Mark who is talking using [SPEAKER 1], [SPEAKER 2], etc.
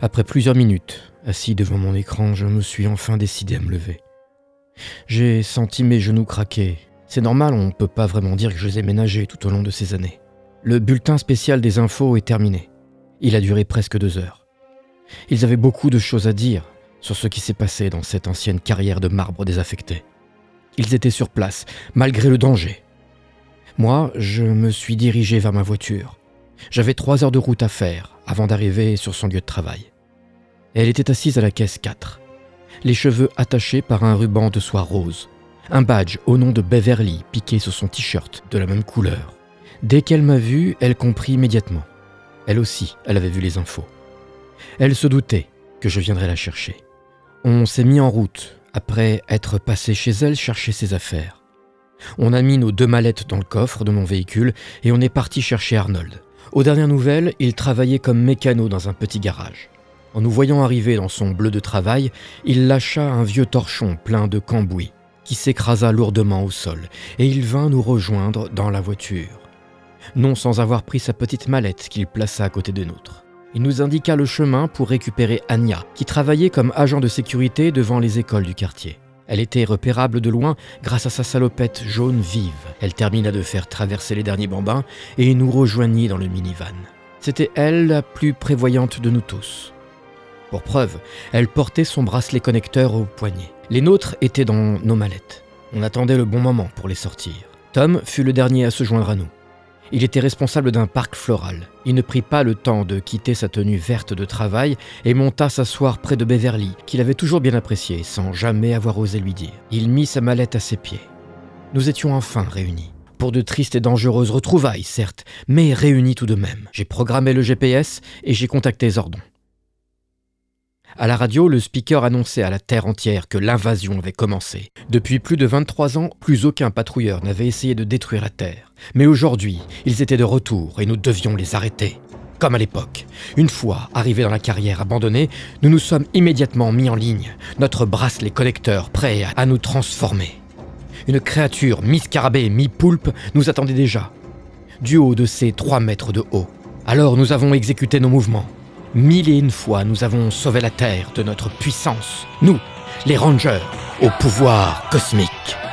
[SPEAKER 1] Après plusieurs minutes, assis devant mon écran, je me suis enfin décidé à me lever. J'ai senti mes genoux craquer. C'est normal, on ne peut pas vraiment dire que je les ai ménagés tout au long de ces années. Le bulletin spécial des infos est terminé. Il a duré presque deux heures. Ils avaient beaucoup de choses à dire sur ce qui s'est passé dans cette ancienne carrière de marbre désaffecté. Ils étaient sur place, malgré le danger. Moi, je me suis dirigé vers ma voiture. J'avais trois heures de route à faire avant d'arriver sur son lieu de travail. Elle était assise à la caisse 4, les cheveux attachés par un ruban de soie rose, un badge au nom de Beverly piqué sur son t-shirt de la même couleur. Dès qu'elle m'a vu, elle comprit immédiatement. Elle aussi, elle avait vu les infos. Elle se doutait que je viendrais la chercher. On s'est mis en route après être passé chez elle chercher ses affaires. On a mis nos deux mallettes dans le coffre de mon véhicule et on est parti chercher Arnold. Aux dernières nouvelles, il travaillait comme mécano dans un petit garage. En nous voyant arriver dans son bleu de travail, il lâcha un vieux torchon plein de cambouis qui s'écrasa lourdement au sol et il vint nous rejoindre dans la voiture. Non sans avoir pris sa petite mallette qu'il plaça à côté de nôtre. Il nous indiqua le chemin pour récupérer Anya, qui travaillait comme agent de sécurité devant les écoles du quartier. Elle était repérable de loin grâce à sa salopette jaune vive. Elle termina de faire traverser les derniers bambins et nous rejoignit dans le minivan. C'était elle la plus prévoyante de nous tous. Pour preuve, elle portait son bracelet connecteur au poignet. Les nôtres étaient dans nos mallettes. On attendait le bon moment pour les sortir. Tom fut le dernier à se joindre à nous. Il était responsable d'un parc floral. Il ne prit pas le temps de quitter sa tenue verte de travail et monta s'asseoir près de Beverly, qu'il avait toujours bien apprécié, sans jamais avoir osé lui dire. Il mit sa mallette à ses pieds. Nous étions enfin réunis. Pour de tristes et dangereuses retrouvailles, certes, mais réunis tout de même. J'ai programmé le GPS et j'ai contacté Zordon. À la radio, le speaker annonçait à la Terre entière que l'invasion avait commencé. Depuis plus de 23 ans, plus aucun patrouilleur n'avait essayé de détruire la Terre. Mais aujourd'hui, ils étaient de retour et nous devions les arrêter. Comme à l'époque. Une fois arrivés dans la carrière abandonnée, nous nous sommes immédiatement mis en ligne, notre bracelet collecteur prêt à nous transformer. Une créature mi-scarabée, mi-poulpe nous attendait déjà, du haut de ses 3 mètres de haut. Alors nous avons exécuté nos mouvements. Mille et une fois, nous avons sauvé la Terre de notre puissance. Nous, les Rangers, au pouvoir cosmique.